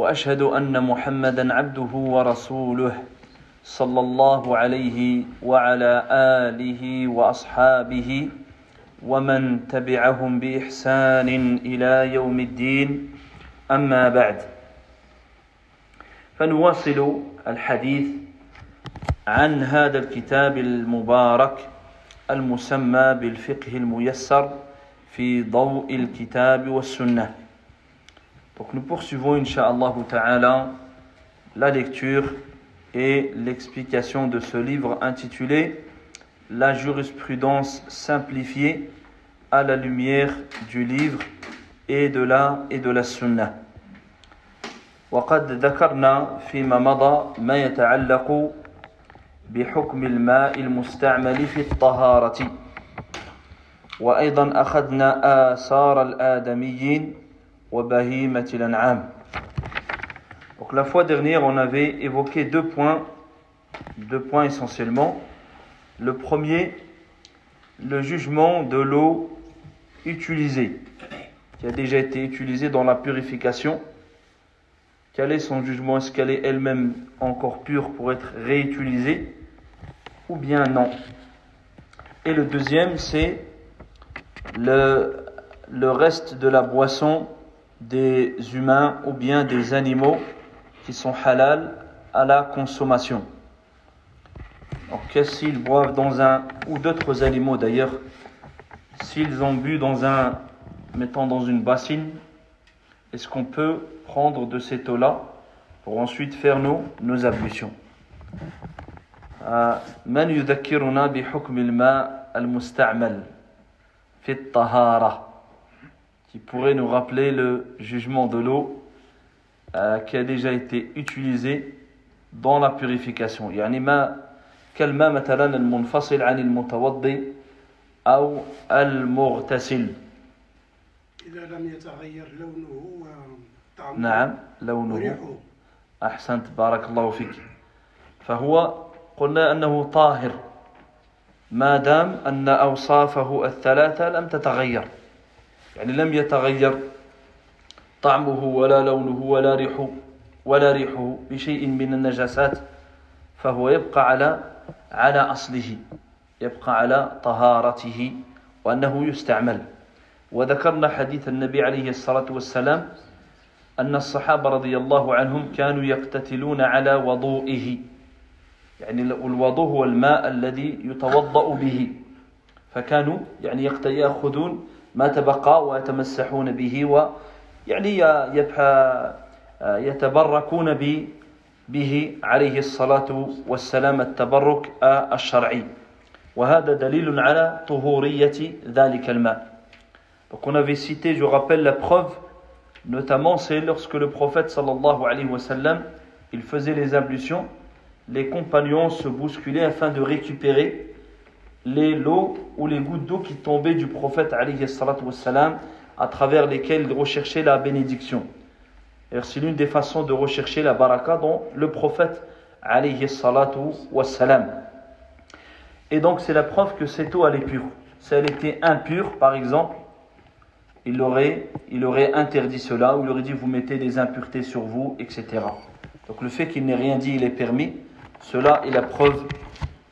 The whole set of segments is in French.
وأشهد أن محمدا عبده ورسوله صلى الله عليه وعلى آله وأصحابه ومن تبعهم بإحسان إلى يوم الدين. أما بعد فنواصل الحديث عن هذا الكتاب المبارك المسمى بالفقه الميسر في ضوء الكتاب والسنة. Donc nous poursuivons Inch'Allah Ta'ala la lecture et l'explication de ce livre intitulé La jurisprudence simplifiée à la lumière du livre et de la et de la sunna. وقد ذكرنا فيما مضى ما يتعلق بحكم الماء المستعمل في الطهارة وأيضا أخذنا آثار الآدميين وبهيمة الأنعام donc la fois dernière, on avait évoqué deux points, deux points essentiellement. Le premier, le jugement de l'eau utilisée, qui a déjà été utilisée dans la purification. Quel est son jugement? Est-ce qu'elle est elle-même encore pure pour être réutilisée ou bien non? Et le deuxième, c'est le, le reste de la boisson des humains ou bien des animaux qui sont halal à la consommation. Donc, s'ils boivent dans un, ou d'autres animaux d'ailleurs, s'ils ont bu dans un, mettons dans une bassine, est-ce qu'on peut prendre de cette eau-là pour ensuite faire nos, nos ablutions من يذكرنا بحكم الماء المستعمل في الطهارة qui pourrait nous rappeler le jugement de l'eau euh, qui a déjà été utilisé dans la purification. يعني ما كالماء مثلا المنفصل عن المتوضي أو المغتسل إذا لم يتغير لونه وطعمه نعم لونه. وريحه أحسنت بارك الله فيك. فهو قلنا أنه طاهر. ما دام أن أوصافه الثلاثة لم تتغير. يعني لم يتغير طعمه ولا لونه ولا ريحه ولا ريحه بشيء من النجاسات فهو يبقى على على أصله يبقى على طهارته وأنه يستعمل. وذكرنا حديث النبي عليه الصلاة والسلام أن الصحابة رضي الله عنهم كانوا يقتتلون على وضوئه. يعني الوضوء هو الماء الذي يتوضأ به. فكانوا يعني يأخذون ما تبقى ويتمسحون به ويعني يبحى يتبركون به عليه الصلاة والسلام التبرك الشرعي وهذا دليل على طهورية ذلك الماء Donc on avait cité, je rappelle la preuve, notamment c'est lorsque le prophète sallallahu alayhi wa sallam, il faisait les ablutions, les compagnons se bousculaient afin de récupérer les lots ou les gouttes d'eau qui tombaient du prophète alayhi salatu wa sallam, à travers lesquels il recherchait la bénédiction. C'est l'une des façons de rechercher la baraka dont le prophète alayhi salatu wa salam. Et donc c'est la preuve que cette eau elle est pure. Si elle était impure par exemple, il aurait, il aurait interdit cela, ou il aurait dit vous mettez des impuretés sur vous, etc. Donc le fait qu'il n'ait rien dit, il est permis, cela est la preuve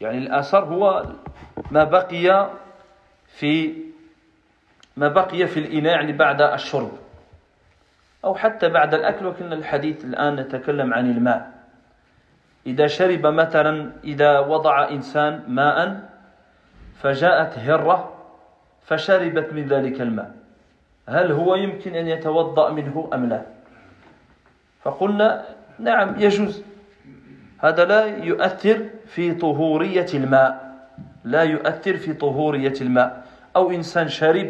يعني الآثار هو ما بقي في ما بقي في الإناء يعني بعد الشرب أو حتى بعد الأكل وكنا الحديث الآن نتكلم عن الماء. إذا شرب مثلا إذا وضع إنسان ماء فجاءت هرة فشربت من ذلك الماء. هل هو يمكن أن يتوضأ منه أم لا؟ فقلنا نعم يجوز. هذا لا يؤثر في طهورية الماء لا يؤثر في طهورية الماء أو إنسان شرب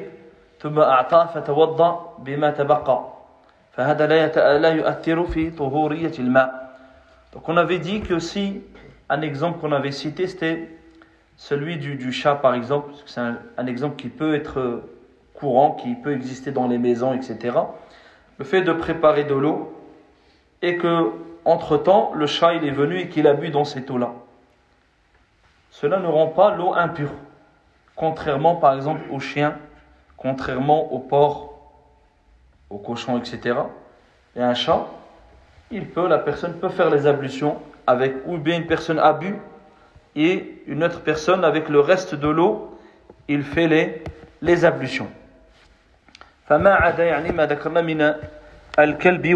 ثم أعطاه فتوضأ بما تبقى فهذا لا لا يؤثر في طهورية الماء Donc on avait dit que si un exemple qu'on avait cité c'était celui du, du, chat par exemple, c'est un, un, exemple qui peut être courant, qui peut exister dans les maisons, etc. Le fait de préparer de l'eau et que entre-temps le chat il est venu et qu'il a bu dans cette eau-là. Cela ne rend pas l'eau impure, contrairement par exemple au chien, contrairement au porc, au cochon, etc. Et un chat, il peut, la personne peut faire les ablutions avec, ou bien une personne a bu et une autre personne avec le reste de l'eau, il fait les, les ablutions. فما عدا يعني ما ذكرنا من الكلب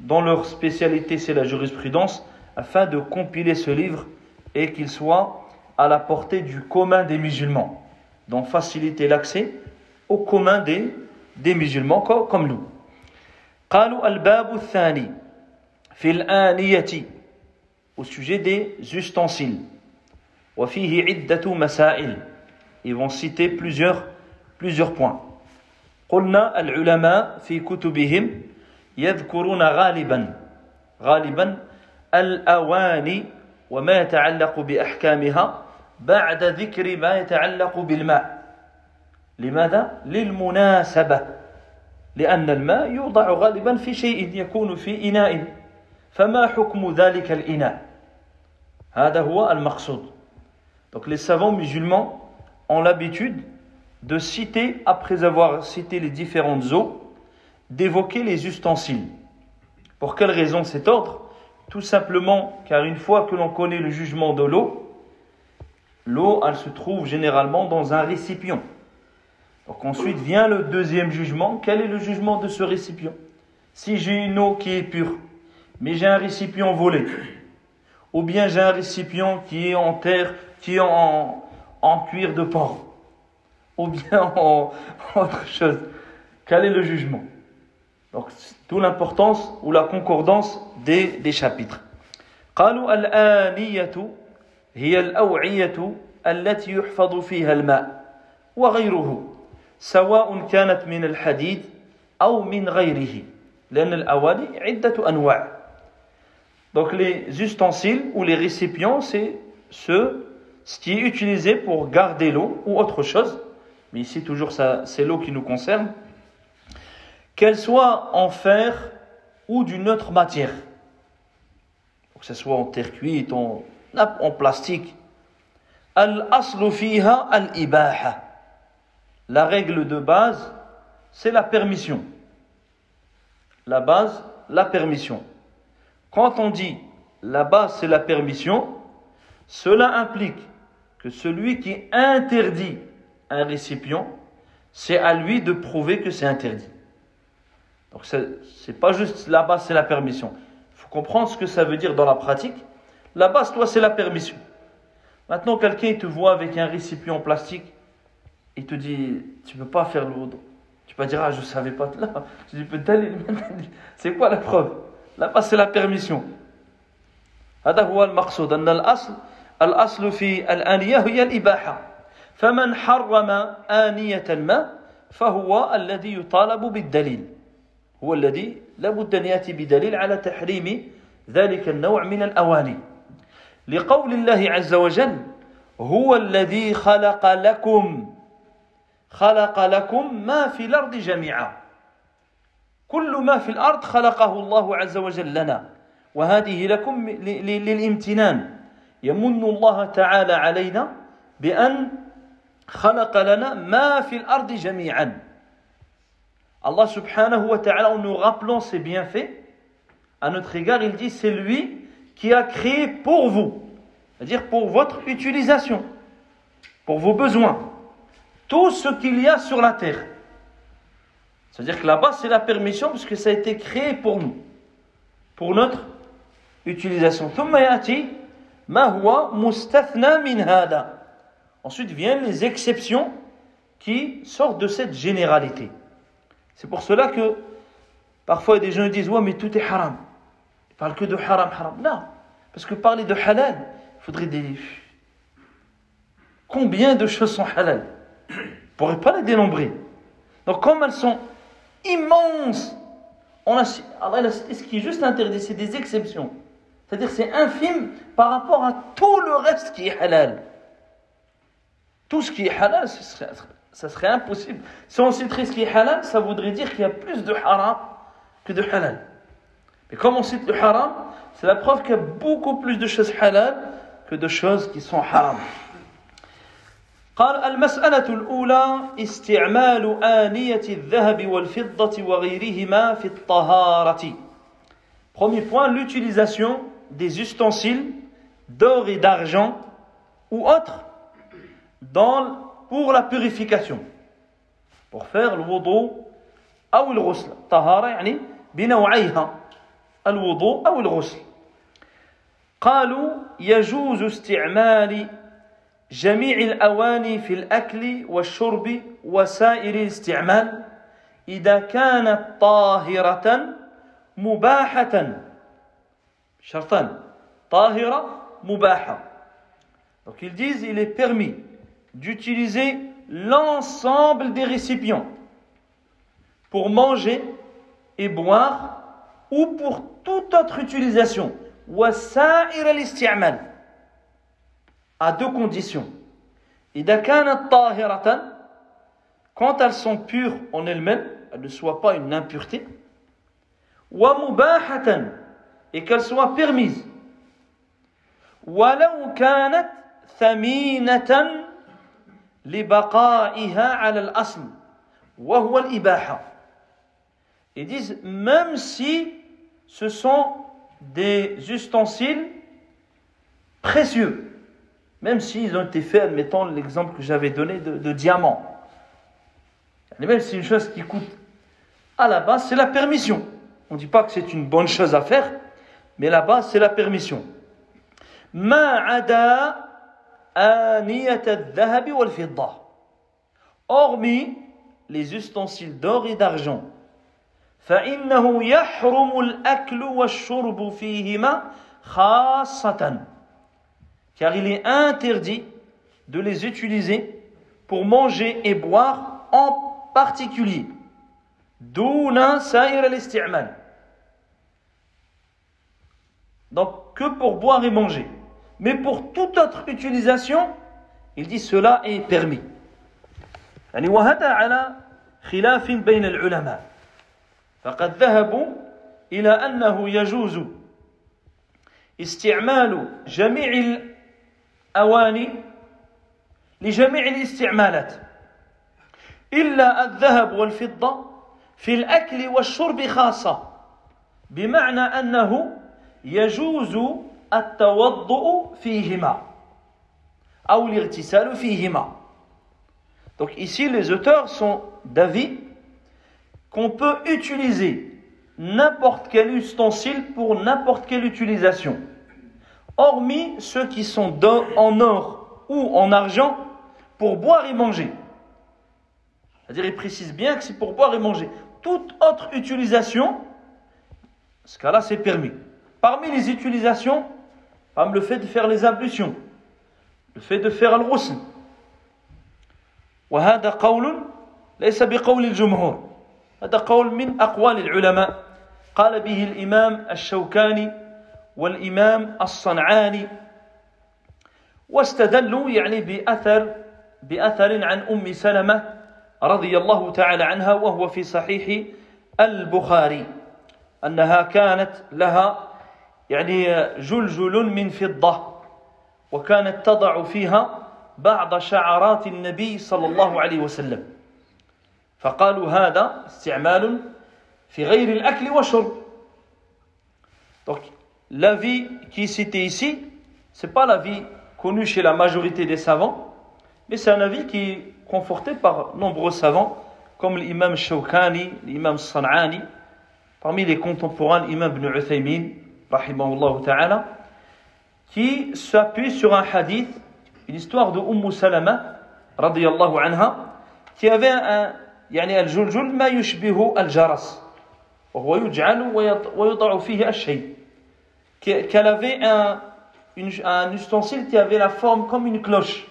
dont leur spécialité c'est la jurisprudence afin de compiler ce livre et qu'il soit à la portée du commun des musulmans, donc faciliter l'accès au commun des, des musulmans comme nous. قالوا الباب الثاني في الآنية au sujet des ustensiles وفيه عدة مسائل ils vont citer plusieurs plusieurs points قلنا العلماء في كتبهم يذكرون غالبا غالبا الأواني وما يتعلق بأحكامها بعد ذكر ما يتعلق بالماء. لماذا؟ للمناسبة لأن الماء يوضع غالبا في شيء يكون في إناء. فما حكم ذلك الإناء؟ هذا هو المقصود. Donc les savants musulmans ont l'habitude de citer, après avoir cité les différentes eaux, d'évoquer les ustensiles. Pour quelle raison cet ordre? Tout simplement car une fois que l'on connaît le jugement de l'eau, l'eau, elle se trouve généralement dans un récipient. Donc ensuite vient le deuxième jugement. Quel est le jugement de ce récipient? Si j'ai une eau qui est pure, mais j'ai un récipient volé, ou bien j'ai un récipient qui est en terre, qui est en, en cuir de porc, ou bien en autre chose, quel est le jugement? Donc, d'où l'importance ou la concordance des, des chapitres. قالوا الآنية هي الأوعية التي يحفظ فيها الماء وغيره سواء كانت من الحديد أو من غيره لأن الأواني عدة أنواع Donc les ustensiles ou les récipients, c'est ce, ce qui est utilisé pour garder l'eau ou autre chose. Mais ici toujours c'est l'eau qui nous concerne. Qu'elle soit en fer ou d'une autre matière. Que ce soit en terre cuite, en, plastique. Al-aslu fiha al-ibaha. La règle de base, c'est la permission. La base, la permission. Quand on dit la base, c'est la permission, cela implique que celui qui interdit un récipient, c'est à lui de prouver que c'est interdit. Donc c'est pas juste la base, c'est la permission. Il faut comprendre ce que ça veut dire dans la pratique. La base, toi, c'est la permission. Maintenant, quelqu'un te voit avec un récipient en plastique, il te dit, tu ne peux pas faire le Tu peux dire, ah, je ne savais pas. Là, tu dis, c'est quoi la preuve Là-bas, c'est la permission. هذا هو المقصود أن الأصل الأصل في الآنية هي الإباحة فمن حرم آنية الماء فهو الذي يطالب بالدليل هو الذي لابد أن يأتي بدليل على تحريم ذلك النوع من الأواني. لقول الله عز وجل هو الذي خلق لكم خلق لكم ما في الأرض جميعا. كل ما في الأرض خلقه الله عز وجل لنا وهذه لكم للامتنان. يمن الله تعالى علينا بأن خلق لنا ما في الأرض جميعا. Allah subhanahu wa ta'ala, en nous rappelant ses bienfaits, à notre égard, il dit c'est lui qui a créé pour vous, c'est-à-dire pour votre utilisation, pour vos besoins, tout ce qu'il y a sur la terre. C'est-à-dire que là-bas, c'est la permission parce que ça a été créé pour nous, pour notre utilisation. Ensuite viennent les exceptions qui sortent de cette généralité. C'est pour cela que parfois des gens disent Ouais, mais tout est haram. Ils parlent que de haram, haram. Non, parce que parler de halal, il faudrait des. Combien de choses sont halal? On ne pourrait pas les dénombrer. Donc, comme elles sont immenses, on a, ce qui est juste interdit, c'est des exceptions. C'est-à-dire c'est infime par rapport à tout le reste qui est halal. Tout ce qui est halal, ça serait impossible. Si on citerait ce qui est halal, ça voudrait dire qu'il y a plus de haram que de halal. Mais comme on cite le haram, c'est la preuve qu'il y a beaucoup plus de choses halal que de choses qui sont haram. قال المسألة الأولى استعمال آنية الذهب والفضة وغيرهما في الطهارة. Premier point, l'utilisation des ustensiles d'or et d'argent ou autres dans, pour la purification. Pour faire le wudu أو الغسل. طهارة يعني بنوعيها الوضوء أو الغسل. قالوا يجوز استعمال جميع الأواني في الأكل والشرب وسائر الاستعمال إذا كانت طاهرة مباحة شرطان طاهرة مباحة Donc ils disent il est permis d'utiliser l'ensemble des récipients pour manger et boire ou pour toute autre utilisation. À deux conditions. Quand elles sont pures en elles-mêmes, elles ne soient pas une impureté. Et qu'elles soient permises. Ils disent, même si ce sont des ustensiles précieux, même s'ils ont été faits, admettons l'exemple que j'avais donné de, diamants, et même si c'est une chose qui coûte à la base, c'est la permission. On ne dit pas que c'est une bonne chose à faire, mais là-bas, c'est la permission. Ma'ada hormis les ustensiles d'or et d'argent فإنه يحرم الأكل والشرب فيهما خاصة car il est interdit de les utiliser pour manger et boire en particulier دون سائر الاستعمال Donc que pour boire et manger. Mais pour toute autre utilisation, il dit cela est permis. يعني وهذا على خلاف بين العلماء فقد ذهبوا إلى أنه يجوز استعمال جميع الأواني لجميع الاستعمالات إلا الذهب والفضة في الأكل والشرب خاصة بمعنى أنه يجوز التوضؤ فيهما أو الاغتسال فيهما Donc ici, les auteurs sont d'avis qu'on peut utiliser n'importe quel ustensile pour n'importe quelle utilisation, hormis ceux qui sont en or ou en argent pour boire et manger. C'est-à-dire, il précise bien que c'est pour boire et manger. Toute autre utilisation, ce cas-là, c'est permis. Parmi les utilisations, comme le fait de faire les ablutions, le fait de faire le ghusl. وهذا قول ليس بقول الجمهور. هذا قول من أقوال العلماء. قال به الإمام الشوكاني والإمام الصنعاني. واستدلوا يعني بأثر بأثر عن أم سلمة رضي الله تعالى عنها وهو في صحيح البخاري. أنها كانت لها يعني جلجل من فضة وكانت تضع فيها بعض شعرات النبي صلى الله عليه وسلم فقالوا هذا استعمال في غير الأكل والشرب Donc, l'avis qui est cité ici, ce n'est pas l'avis connu chez la majorité des savants, mais c'est un avis qui est conforté par nombreux savants, comme l'imam Shawkani, l'imam San'ani, parmi les contemporains, l'imam Ibn Uthaymin, rahimahullah ta'ala, qui s'appuie sur un hadith, une histoire de Umm Salama, radiyallahu anha, qui avait un, يعني الجلجل ما يشبه الجرس وهو يجعل ويضع فيه الشيء qu'elle avait un, une, un ustensile qui avait la forme comme une cloche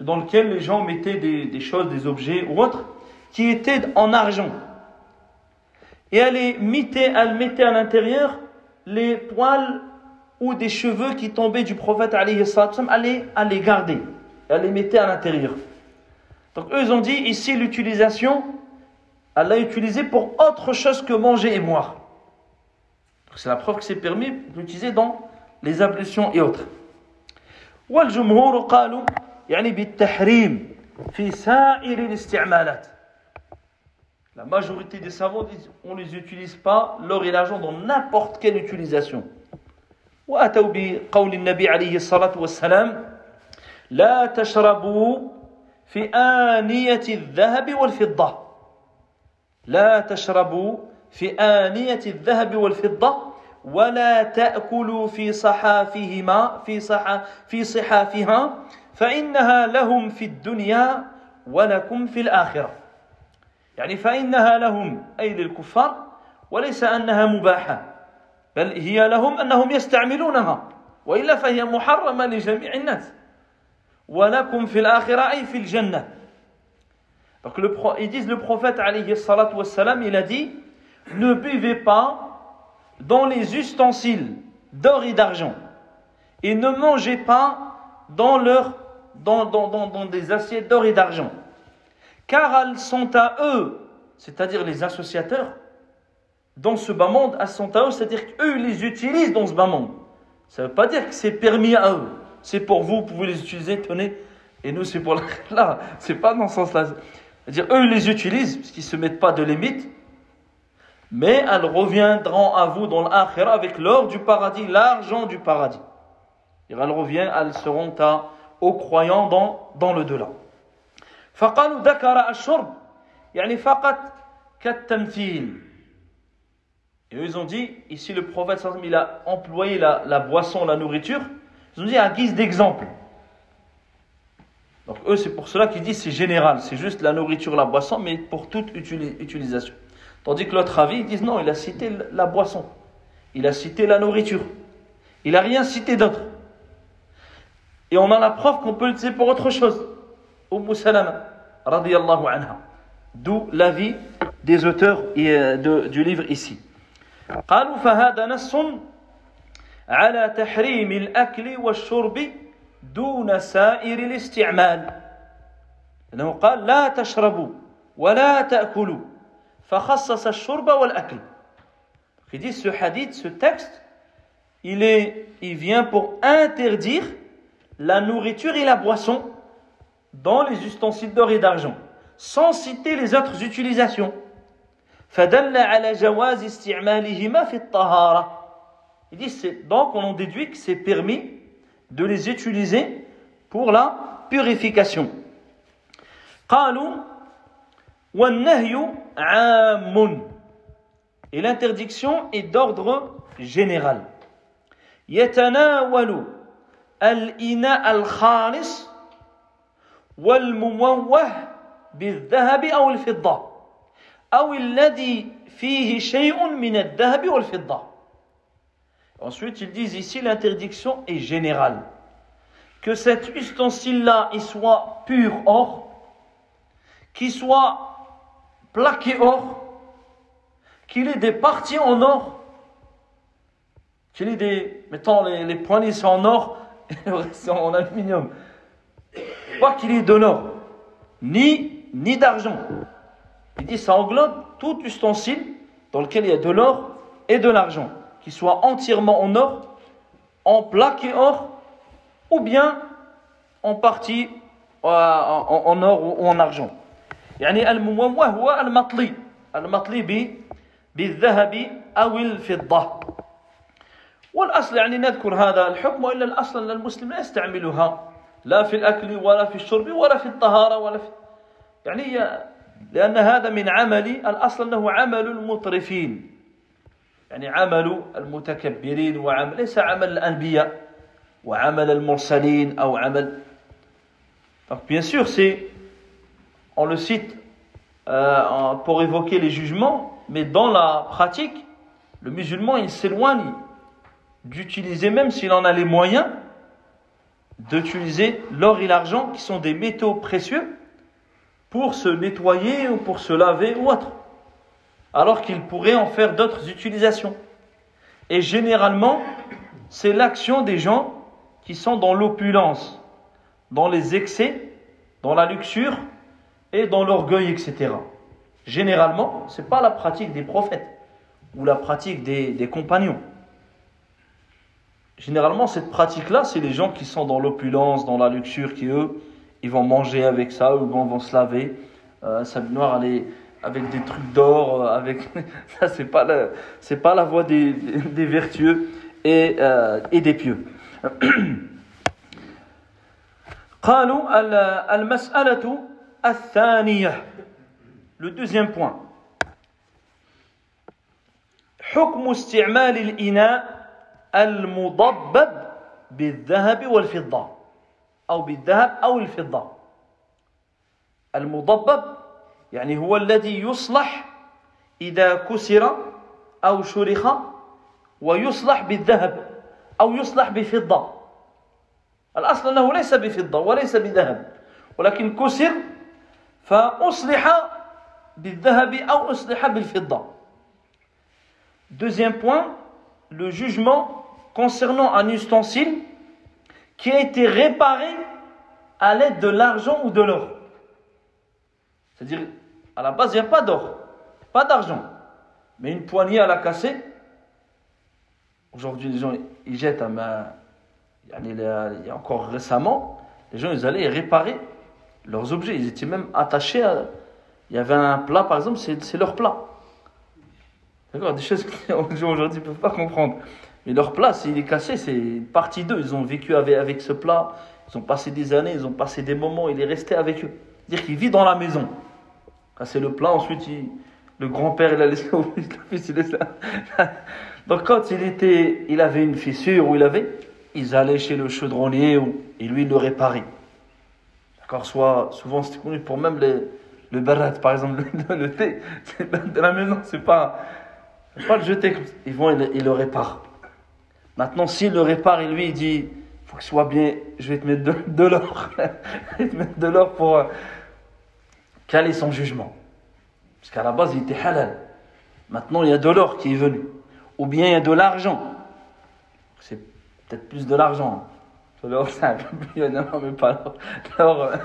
dans lequel les gens mettaient des, des choses, des objets ou autres qui étaient en argent et elle, les mettait, elle mettait à l'intérieur les poils ou des cheveux qui tombaient du prophète alayhi salam, elle les, elle les gardait elle les mettait à l'intérieur donc eux ils ont dit ici l'utilisation, elle l'a utilisé pour autre chose que manger et boire. C'est la preuve que c'est permis d'utiliser dans les ablutions et autres. والجمهور قالوا يعني بالتحريم في سائر الاستعمالات. La majorité des savants disent on ne les utilise pas l'or et l'argent dans n'importe quelle utilisation. وأتوا بقول النبي عليه الصلاة والسلام لا تشربوا في آنية الذهب والفضة لا تشربوا في آنية الذهب والفضة ولا تأكلوا في صحافهما في صح في صحافها فإنها لهم في الدنيا ولكم في الآخرة يعني فإنها لهم أي للكفار وليس أنها مباحة بل هي لهم أنهم يستعملونها وإلا فهي محرمة لجميع الناس walakum fil akhirah fil jannah. Donc le, ils disent le prophète alayhi salatu wassalam, il a dit ne buvez pas dans les ustensiles d'or et d'argent et ne mangez pas dans, leur, dans, dans, dans, dans des assiettes d'or et d'argent car elles sont à eux, c'est-à-dire les associateurs, dans ce bas monde, elles sont à eux, c'est-à-dire qu'eux les utilisent dans ce bas monde. Ça ne veut pas dire que c'est permis à eux c'est pour vous, vous pouvez les utiliser, tenez. Et nous, c'est pour là. C'est pas dans ce sens-là. C'est-à-dire, eux, les utilisent, parce qu'ils ne se mettent pas de limite. Mais elles reviendront à vous dans l'akhira avec l'or du paradis, l'argent du paradis. Elles reviennent, elles seront à, aux croyants dans, dans le delà. فقالوا ذكر الشرب يعني فقط كالتمثيل et eux, ils ont dit, ici le prophète il a employé la, la boisson, la nourriture, ils ont dit à guise d'exemple. Donc eux, c'est pour cela qu'ils disent c'est général, c'est juste la nourriture, la boisson, mais pour toute utilisation. Tandis que l'autre avis, ils disent non, il a cité la boisson, il a cité la nourriture, il n'a rien cité d'autre. Et on a la preuve qu'on peut l'utiliser pour autre chose. Umm Salama, radiyallahu anha. D'où l'avis des auteurs euh, du livre ici. قالوا فهذا نص على تحريم الأكل والشرب دون سائر الاستعمال لأنه قال لا تشربوا ولا تأكلوا فخصص الشرب والأكل Il dit ce hadith, ce texte, il, est, il vient pour interdire la nourriture et la boisson dans les ustensiles d'or et d'argent, sans citer les autres utilisations. Il dit, donc on en déduit que c'est permis de les utiliser pour la purification. Et l'interdiction est d'ordre général. al-ina al-khalis والمموه بالذهب أو الفضة أو الذي فيه شيء من الذهب والفضة Ensuite, ils disent ici l'interdiction est générale. Que cet ustensile-là, il soit pur or, qu'il soit plaqué or, qu'il ait des parties en or, qu'il ait des, mettons, les, les poignées sont en or et le reste en aluminium. Pas qu'il ait de l'or, ni, ni d'argent. Il dit ça englobe tout ustensile dans lequel il y a de l'or et de l'argent, qui soit entièrement en or, en plaque et or, ou bien en partie euh, en, en or ou en argent. يعني المموه هو المطلي المطلي ب- بالذهب أو الفضة والأصل يعني نذكر هذا الحكم وإلا الأصل أن المسلم لا يستعملها لا في الأكل ولا في الشرب ولا في الطهارة ولا في يعني لأن هذا من عمل الأصل أنه عمل المطرفين يعني عمل المتكبرين وعمل ليس عمل الأنبياء وعمل المرسلين أو عمل Donc bien sûr, c'est, on le cite euh, en- pour évoquer les jugements, mais dans la pratique, le musulman, il s'éloigne d'utiliser, même s'il en a les moyens, d'utiliser l'or et l'argent, qui sont des métaux précieux, pour se nettoyer ou pour se laver ou autre, alors qu'il pourrait en faire d'autres utilisations. Et généralement, c'est l'action des gens qui sont dans l'opulence, dans les excès, dans la luxure et dans l'orgueil, etc. Généralement, ce n'est pas la pratique des prophètes ou la pratique des, des compagnons. Généralement, cette pratique-là, c'est les gens qui sont dans l'opulence, dans la luxure, qui eux, ils vont manger avec ça, ou vont se laver. Euh, sa noire, elle est avec des trucs d'or, euh, avec ça, c'est pas la, c'est pas la voie des, des vertueux et, euh, et des pieux. قالوا ال- المسألة الثانية le deuxième point حكم استعمال الإناء المضبب بالذهب والفضة أو بالذهب أو الفضة. المضبب يعني هو الذي يصلح إذا كسر أو شرخ ويصلح بالذهب أو يصلح بفضة. الأصل أنه ليس بفضة وليس بذهب ولكن كسر فأصلح بالذهب أو أصلح بالفضة. Deuxième point, le jugement concernant un ustensile qui a été réparé à l'aide de l'argent ou de l'or. C'est-à-dire, à la base, il n'y a pas d'or, pas d'argent, mais une poignée à la casser. Aujourd'hui, les gens, ils jettent à main. Il y a il y a encore récemment, les gens, ils allaient réparer leurs objets. Ils étaient même attachés à. Il y avait un plat, par exemple, c'est leur plat. D'accord Des choses que les gens aujourd'hui ne peuvent pas comprendre. Mais leur plat, s'il est cassé, c'est une partie d'eux. Ils ont vécu avec, avec ce plat, ils ont passé des années, ils ont passé des moments, il est resté avec eux. C'est-à-dire qu'il vit dans la maison. Casser le plat, ensuite, le grand-père, il a laissé au fils, il laisse là. Donc, quand il, était, il avait une fissure, ou il avait, ils allaient chez le chaudronnier, et lui, il le réparait. D'accord Soit, souvent, c'était connu pour même le barat, par exemple, le, le thé, c'est de la maison, c'est pas, pas le jeter. Ils vont, ils, le- le réparent. Maintenant, s'il le répare, et lui, il dit, faut que ce soit bien, je vais te mettre de, de l'or. je vais te mettre de l'or pour euh, caler son jugement. Parce qu'à la base, il était halal. Maintenant, il y a de l'or qui est venu. Ou bien il y a de l'argent. C'est peut-être plus de l'argent. De L'or, c'est un peu plus, non, mais pas l'or. L'or, euh,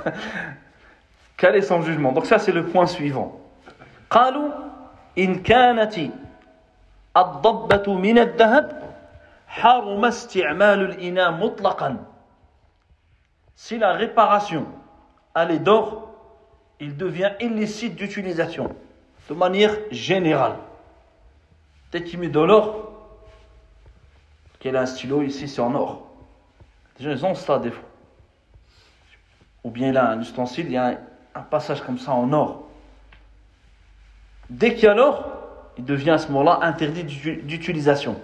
Caler son jugement. Donc ça, c'est le point suivant. قالوا إن كانت الضبة من الذهب حرم استعمال الإناء مطلقا Si la réparation elle est d'or, il devient illicite d'utilisation de manière générale. Dès qu'il met de l'or, qu'il a un stylo ici, c'est en or. Les gens, ils ont ça des fois. Ou bien il a un ustensile, il y a un, un passage comme ça en or. Dès qu'il y a l'or, il devient à ce moment-là interdit d'utu- d'utilisation.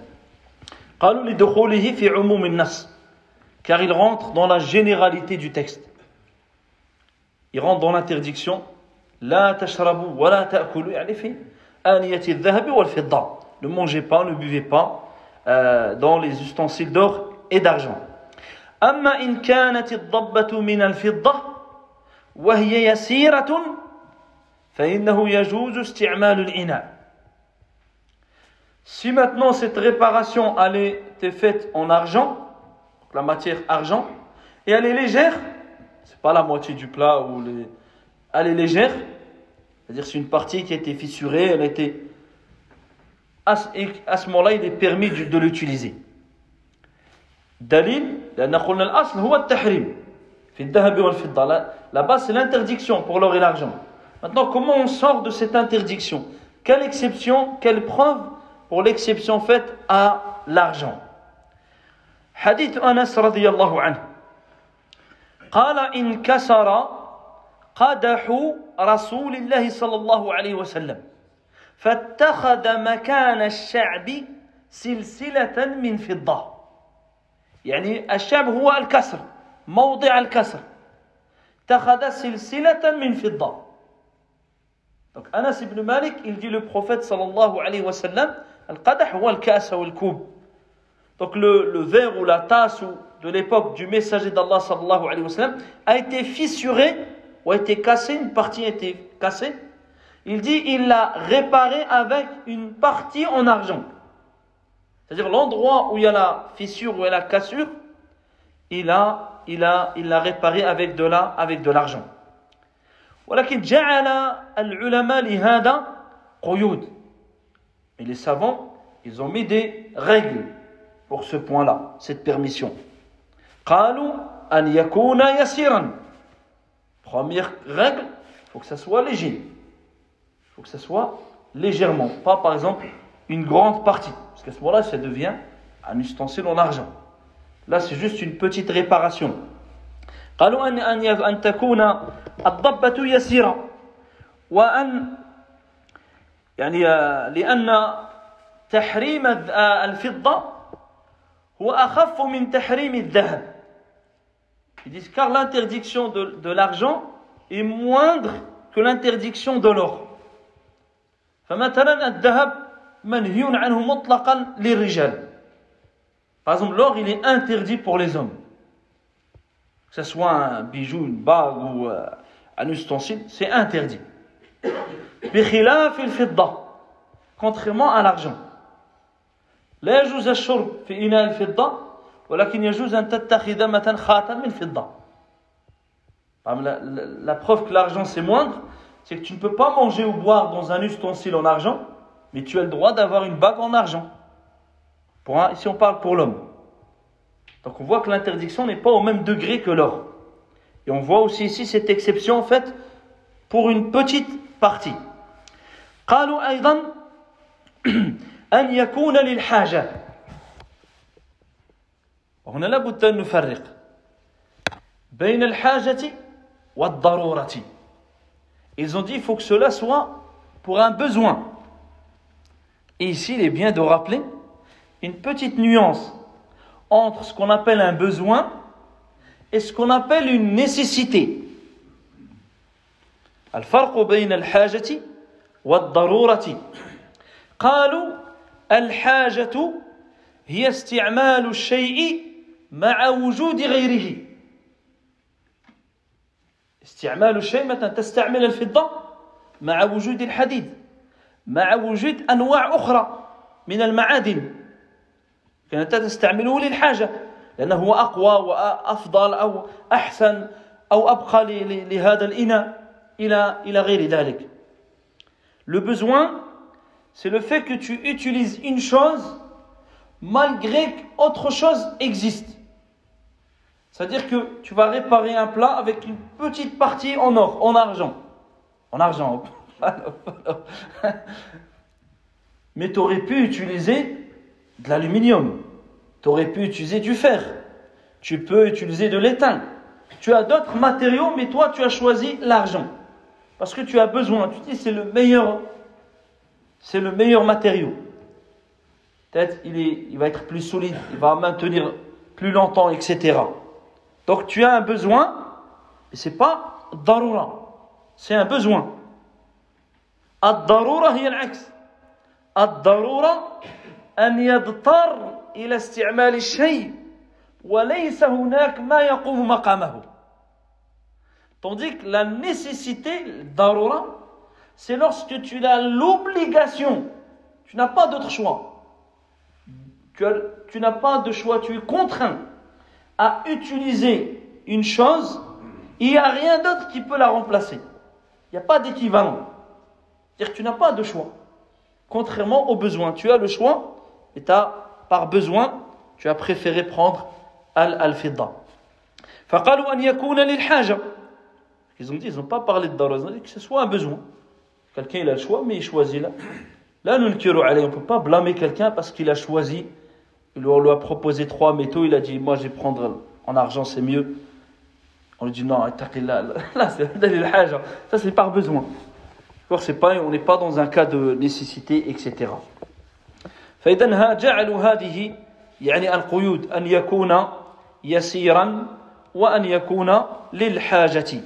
car il rentre dans la généralité du texte. Il rentre dans l'interdiction لا تشربوا ولا تأكلوا يعني في آنية الذهب والفضة. Ne mangez pas, ne buvez pas euh, dans les ustensiles d'or et d'argent. أما إن كانت الضبة من الفضة وهي يسيرة فإنه يجوز استعمال الإناء si maintenant cette réparation elle était faite en argent, la matière argent, et elle est légère, c'est pas la moitié du plat ou les, elle est légère, c'est-à-dire c'est une partie qui a été fissurée, elle a été à ce moment-là il est permis de l'utiliser. Dalil, la base c'est l'interdiction pour l'or et l'argent. Maintenant comment on sort de cette interdiction? Quelle exception, quelle preuve? Pour l'exception faite à l'argent. حديث أنس رضي الله عنه قال انكسر قدح رسول الله صلى الله عليه وسلم فاتخذ مكان الشعب سلسلة من فضة يعني الشعب هو الكسر موضع الكسر اتخذ سلسلة من فضة Donc Anas ibn Malik, il dit le prophète sallallahu alayhi wa sallam, al-qadah huwa al-kas ou al-koub. Donc le, le verre ou la tasse ou de l'époque du messager d'Allah sallallahu alayhi wa sallam a été fissuré ou a été cassé, une partie a été cassée. Il dit il l'a réparé avec une partie en argent. C'est-à-dire l'endroit où il y a la fissure, où il y a la cassure, il a, il a, il l'a réparé avec de la, avec de l'argent. ولكن جعل العلماء لهذا قيود. Mais les savants, ils ont mis des règles pour ce point-là, cette permission. قالوا أن يكون يسيرا. Première règle, il faut que ça soit léger. Il faut que ça soit légèrement, pas par exemple une grande partie. Parce qu'à ce moment-là, ça devient un ustensile en argent. Là, c'est juste une petite réparation. قالوا أن أن أن تكون الضبة يسيرة وأن يعني آه، لأن تحريم الذ- آه، الفضة هو أخف من تحريم الذهب. Ils disent car l'interdiction de, de l'argent est moindre que l'interdiction de l'or. فمثلا الذهب منهي عنه مطلقا للرجال. Par exemple, l'or, il est interdit pour les hommes. Que ce soit un bijou, une bague ou euh, un ustensile, c'est interdit. بخلاف الفضة contrairement à l'argent لا يجوز الشرب في إناء الفضة ولكن يجوز أن تتخذ مثلا خاتم من فضة Par exemple, la, la- la preuve que l'argent c'est moindre, c'est que tu ne peux pas manger ou boire dans un ustensile en argent, mais tu as le droit d'avoir une bague en argent. Pour un- ici on parle pour l'homme. Donc on voit que l'interdiction n'est pas au même degré que l'or. Et on voit aussi ici cette exception faite pour une petite partie. قالوا أيضا أن يكون للحاجة وهنا لابد أن نفرق بين الحاجة والضرورة Ils ont dit il faut que cela soit pour un besoin. Et ici, il est bien de rappeler une petite nuance entre ce qu'on appelle un besoin et ce qu'on appelle une nécessité. الفرق بين الحاجة والضرورة. قالوا الحاجة هي استعمال الشيء مع وجود غيره. استعمال الشيء مثلا تستعمل الفضة مع وجود الحديد مع وجود أنواع أخرى من المعادن. كانت تستعمله للحاجة لأنه هو أقوى وأفضل أو أحسن أو أبقى لهذا الإناء إلى إلى غير ذلك. Le besoin, c'est le fait que tu utilises une chose malgré qu'autre chose existe. C'est-à-dire que tu vas réparer un plat avec une petite partie en or, en argent. En argent. Mais tu aurais pu utiliser de l'aluminium. Tu aurais pu utiliser du fer. Tu peux utiliser de l'étain. Tu as d'autres matériaux, mais toi, tu as choisi l'argent. Parce que tu as besoin. Tu dis, c'est le meilleur, c'est le meilleur matériau. Peut-être il, est, il va être plus solide, il va maintenir plus longtemps, etc. Donc tu as un besoin, et c'est pas darura, c'est un besoin. الضرورة هي العكس الضرورة أن يضطر إلى استعمال الشيء وليس هناك ما يقوم مقامه Tandis que la nécessité, darura, c'est lorsque tu as l'obligation, tu n'as pas d'autre choix. Que tu n'as pas de choix, tu es contraint à utiliser une chose, il n'y a rien d'autre qui peut la remplacer. Il n'y a pas d'équivalent. C'est-à-dire que tu n'as pas de choix. Contrairement au besoin, tu as le choix et as, par besoin, tu as préféré prendre al-fidda. فقالوا أن يكون للحاجة ils ont dit, ils n'ont pas parlé de darura, ils ont dit que ce soit un besoin. Quelqu'un il a le choix, mais il choisit là. Là, nous ne on ne peut pas blâmer quelqu'un parce qu'il a choisi. Il lui a proposé trois métaux, il a dit, moi je vais prendre en argent, c'est mieux. On lui dit, non, là, là c'est ça c'est par besoin. C'est pas, on n'est pas dans un cas de nécessité, etc. فإذا جعلوا هذه يعني القيود أن يكون يسيرا وأن يكون للحاجة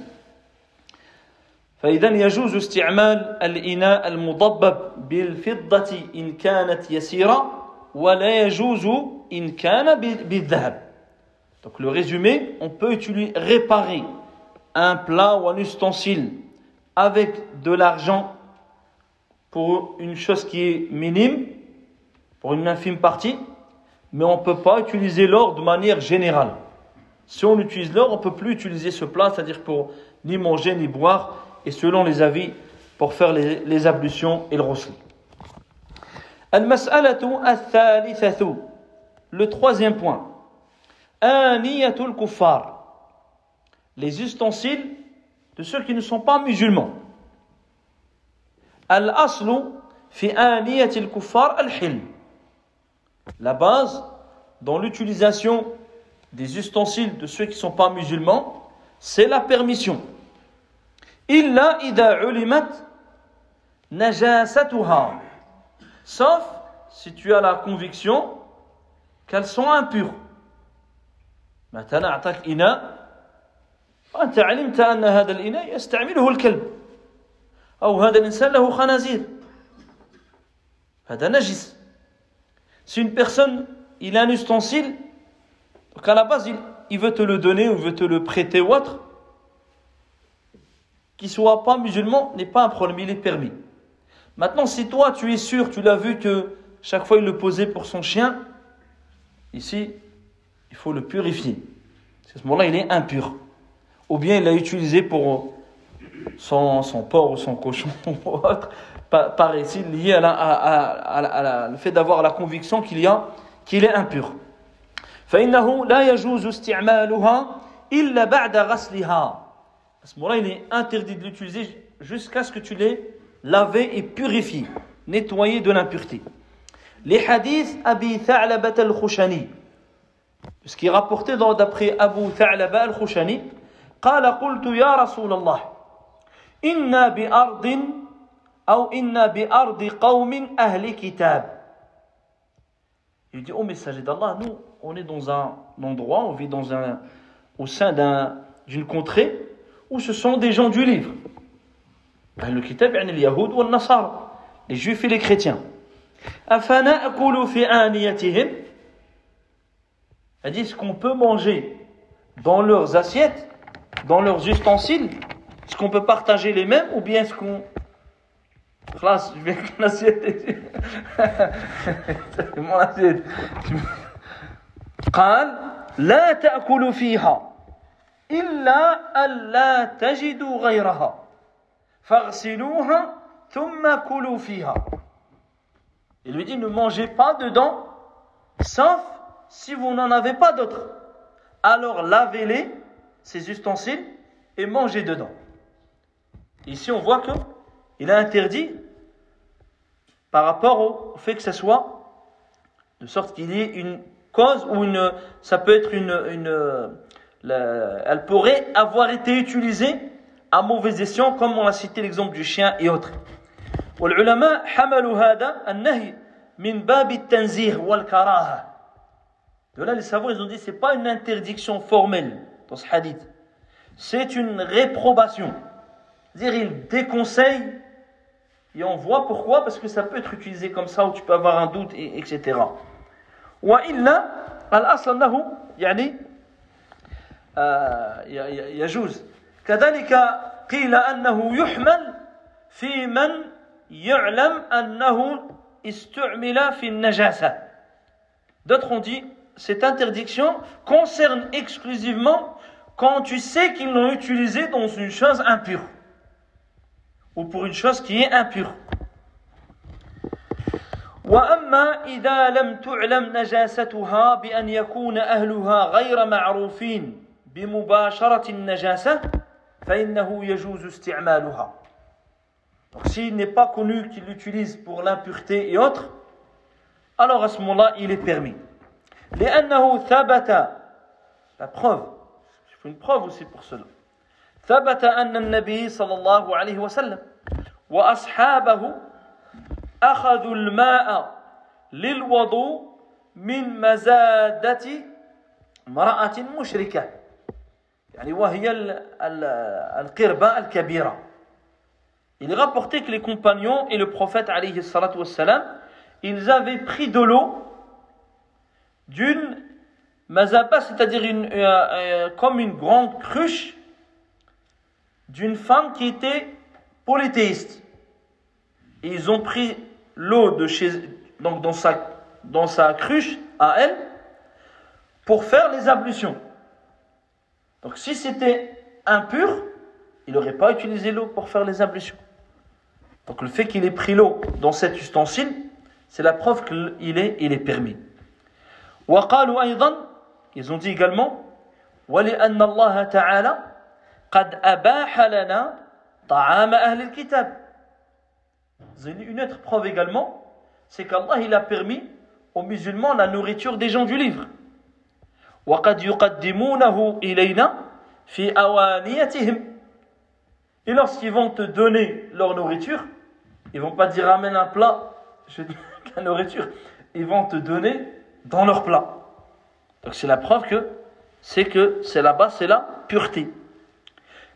فإذا يجوز استعمال الإناء المضبب بالفضة إن كانت يسيرة ولا يجوز إن كان بالذهب Donc le résumé, on peut utiliser, réparer un plat ou un ustensile avec de l'argent pour une chose qui est minime, pour une infime partie, mais on ne peut pas utiliser l'or de manière générale. Si on utilise l'or, on ne peut plus utiliser ce plat, c'est-à-dire pour ni manger ni boire, et selon les avis pour faire les, ablutions et le rosli. Le troisième point. Les ustensiles de ceux qui ne sont pas musulmans. Al-aslu fi aniyatil kuffar al-hil. La base dans l'utilisation des ustensiles de ceux qui ne sont pas musulmans, c'est la permission. إلا إذا علمت najasatuha. Sauf si tu as la conviction qu'elles sont impures. مثلا أعطاك إناء وأنت علمت أن هذا الإناء يستعمله الكلب أو هذا الإنسان له خنازير هذا نجس Si une personne, il a un ustensile, donc à la base, il, il veut te le donner ou veut te le prêter ou autre, qu'il soit pas musulman n'est pas un problème, il est permis. Maintenant, si toi tu es sûr, tu l'as vu que chaque fois il le posait pour son chien, ici, il faut le purifier. À ce moment-là, il est impur. Ou bien il l'a utilisé pour son, son porc ou son cochon ou autre, par, ici, lié à, à, le fait d'avoir la conviction qu'il y a qu'il est impur. فإنه لا يجوز استعمالها إلا بعد غسلها à ce moment-là, il est interdit de l'utiliser jusqu'à ce que tu l'aies lavé et purifié, nettoyé de l'impureté. Les hadiths Abi Tha'labat al-Khushani, ce qui est rapporté d'après Abu Tha'laba al-Khushani, قال قلت يا رسول الله إنا بأرض أو إنا بأرض قوم أهل كتاب Il dit, oh messager d'Allah, nous, on est dans un endroit, on vit dans un, au sein d'une contrée ou ce sont des gens du livre. Le kitab, les Yahoud ou Nasara, les juifs et les chrétiens. Elle dit ce qu'on peut manger dans leurs assiettes, dans leurs ustensiles, est-ce qu'on peut partager les mêmes ou bien est-ce qu'on. Classe, je vais avec l'assiette. C'est mon assiette. قال لا تأكلوا فيها إلا ألا تجدوا غيرها فاغسلوها ثم كلوا فيها Il lui dit ne mangez pas dedans sauf si vous n'en avez pas d'autres. Alors lavez-les, ces ustensiles, et mangez dedans. Ici on voit que il a interdit par rapport au fait que ce soit de sorte qu'il y ait une cause ou une ça peut être une, une elle pourrait avoir été utilisée à mauvais escient, comme on a cité l'exemple du chien et autres. والعلماء حملوا هذا النهي من باب التنزيه والكراهة. De là, les savants, ils ont dit, c'est pas une interdiction formelle dans ce hadith. C'est une réprobation. C'est-à-dire, il déconseille, et on voit pourquoi, parce que ça peut être utilisé comme ça, ou tu peux avoir un doute, et, etc. وإلا الأصل أنه يعني يجوز كذلك قيل أنه يحمل في من يعلم أنه استعمل في النجاسة D'autres ont dit, cette interdiction concerne exclusivement quand tu sais qu'ils l'ont utilisé dans une chose impure ou pour une chose qui est impure. وأما إذا لم تعلم نجاستها بأن يكون أهلها غير معروفين بمباشرة النجاسة فإنه يجوز استعمالها Donc s'il n'est pas connu qu'il l'utilise pour l'impureté et autres, alors à ce moment-là, il est permis. لأنه ثبت la preuve, il faut une preuve aussi pour cela. ثبت أن النبي صلى الله عليه وسلم وأصحابه أخذوا الماء للوضوء من مزادة امرأة مشركة يعني وهي القربة الكبيرة Il est rapporté que les compagnons et le prophète alayhi salatu wassalam, ils avaient pris de l'eau d'une mazaba, c'est-à-dire une, euh, euh, comme une grande cruche d'une femme qui était polythéiste. Et ils ont pris l'eau de chez, donc dans sa, dans sa cruche à elle pour faire les ablutions. Donc si c'était impur, il n'aurait pas utilisé l'eau pour faire les ablutions. Donc le fait qu'il ait pris l'eau dans cet ustensile, c'est la preuve qu'il est, il est permis. Ils ont dit également Une autre preuve également, c'est qu'Allah a permis aux musulmans la nourriture des gens du livre. وقد يقدمونه إلينا في أوانيتهم et lorsqu'ils vont te donner leur nourriture, ils vont pas dire amène un plat, je dis la nourriture, ils vont te donner dans leur plat. Donc c'est la preuve que c'est que c'est là-bas, c'est la pureté.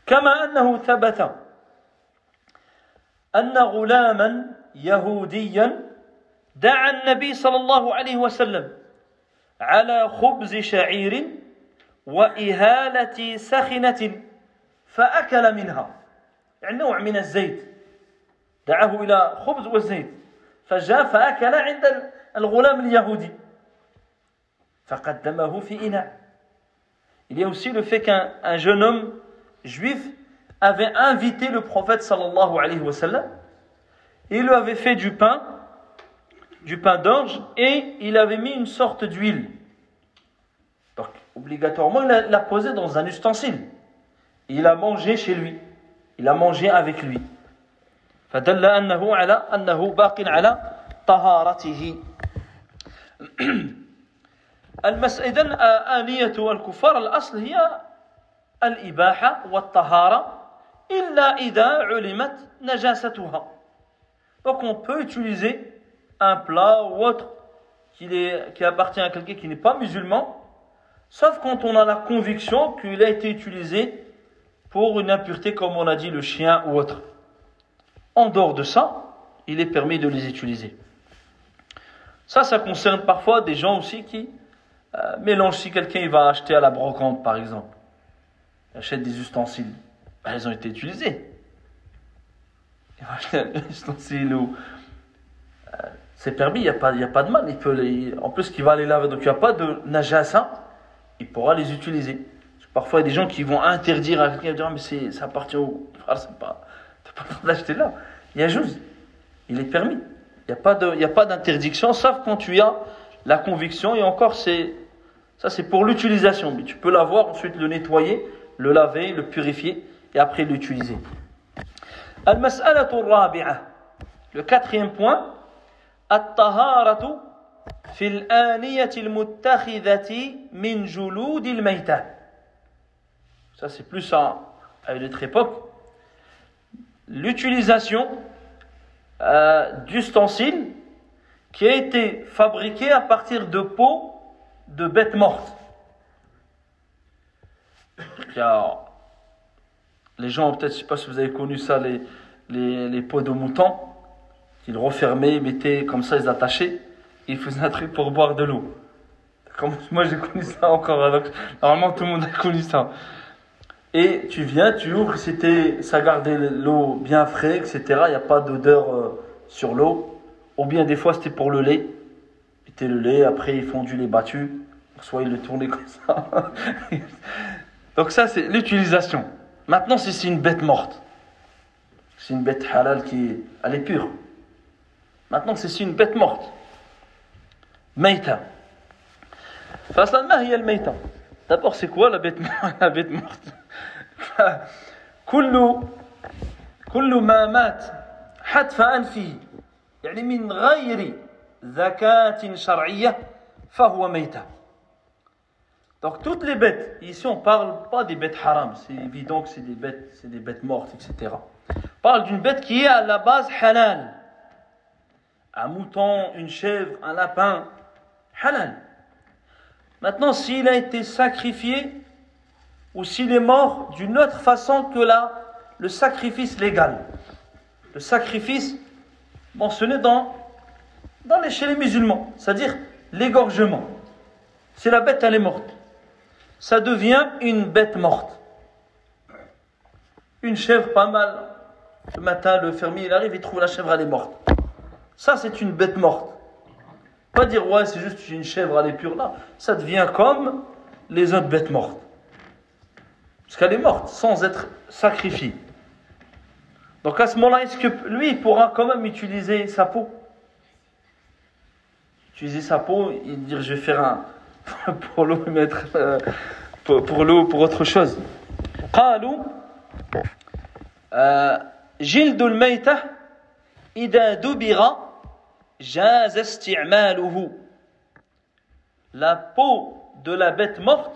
كما أنه ثبت أن غلاما يهوديا دعا النبي صلى الله عليه وسلم على خبز شعير وإهالة سخنة فأكل منها يعني نوع من الزيت دعاه إلى خبز والزيت فجاء فأكل عند الغلام اليهودي فقدمه في إناء Il y a aussi le fait qu'un jeune homme juif avait invité le prophète sallallahu alayhi wa sallam il lui avait fait du pain, du pain d'orge et il avait mis une sorte d'huile. Donc, obligatoirement, il l'a posé dans un ustensile. Et il a mangé chez lui. il a mangé avec lui فدل أنه على أنه باق على طهارته إذن آنية الكفار الأصل هي الإباحة والطهارة إلا إذا علمت نجاستها Donc on peut utiliser un plat ou autre qui, est, qui appartient à quelqu'un qui n'est pas musulman, sauf quand on a la conviction qu'il a été utilisé pour une impureté comme on a dit le chien ou autre. En dehors de ça, il est permis de les utiliser. Ça, ça concerne parfois des gens aussi qui euh, mélangent. Si quelqu'un va acheter à la brocante, par exemple, achète des ustensiles, ben, ils ont été utilisés. Il va acheter un ustensile ou. C'est permis, il n'y a, pas, a pas de mal. Il peut en plus, qu'il va les laver, donc il n'y a pas de najasa, il pourra les utiliser. Parfois, il y a des gens qui vont interdire à quelqu'un de dire ah, mais ça appartient au frère, c'est pas, pas d'acheter là. Il y a juste, il est permis. Il n'y a pas d'interdiction, sauf quand tu as la conviction, et encore, c'est, ça c'est pour l'utilisation. Tu peux l'avoir, ensuite le nettoyer, le laver, le purifier, et après l'utiliser. Le quatrième point, الطهارة في الآنية المتخذة من جلود الميتة ça c'est plus à, une autre époque, l'utilisation euh, d'ustensiles qui a été fabriqué à partir de peau de bêtes mortes. les gens, peut-être, je ne sais pas si vous avez connu ça, les, les, les peaux de mouton, qu'ils refermaient, mettaient comme ça, ils attachaient, et ils faisaient un truc pour boire de l'eau. Moi j'ai connu ça encore, donc normalement tout le monde a connu ça et tu viens, tu ouvres, c'était, ça gardait l'eau bien frais, etc. Il n'y a pas d'odeur euh, sur l'eau. Ou bien des fois c'était pour le lait. C'était le lait, après ils fondu les battus. Soit ils le tournaient comme ça. Donc ça c'est l'utilisation. Maintenant si c'est une bête morte, c'est une bête halal qui elle est pure. Maintenant si c'est une bête morte, ميتة فأصلا ما هي الميتة D'abord, c'est quoi la bête, la bête morte كل كل ما مات حتف أنفه يعني من غير زكاة شرعية فهو ميتة Donc toutes les bêtes, ici on parle pas des bêtes haram, c'est évident que c'est des bêtes, c'est des bêtes mortes, etc. On parle d'une bête qui est à la base halal. un mouton, une chèvre, un lapin, halal. Maintenant, s'il a été sacrifié ou s'il est mort d'une autre façon que la, le sacrifice légal, le sacrifice mentionné dans, dans les, chez les musulmans, c'est-à-dire l'égorgement. Si la bête elle est morte, ça devient une bête morte. Une chèvre pas mal. Le matin, le fermier il arrive, il trouve la chèvre elle est morte. Ça c'est une bête morte. Pas dire, ouais, c'est juste une chèvre, elle est pure là. Ça devient comme les autres bêtes mortes. Parce qu'elle est morte sans être sacrifiée. Donc à ce moment-là, est-ce que lui, il pourra quand même utiliser sa peau Utiliser sa peau et dire, je vais faire un. pour l'eau, mettre. Euh, pour, pour l'eau, pour autre chose. قالوا جلد الميتة إذا دبغ la peau de la bête morte,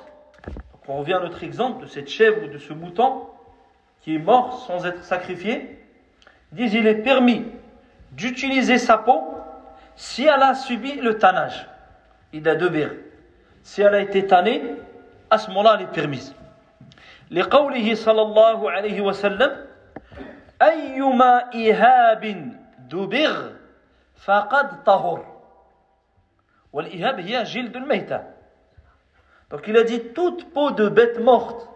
on revient à notre exemple de cette chèvre ou de ce mouton qui est mort sans être sacrifié, disent il est permis d'utiliser sa peau si elle a subi le tannage. Il a deux Si elle a été tannée, à ce moment-là, elle est permise. لقوله صلى الله عليه وسلم أيما إيهاب دبر فقد طهر والإهاب هي جلد الميتة donc il a dit toute peau de bête morte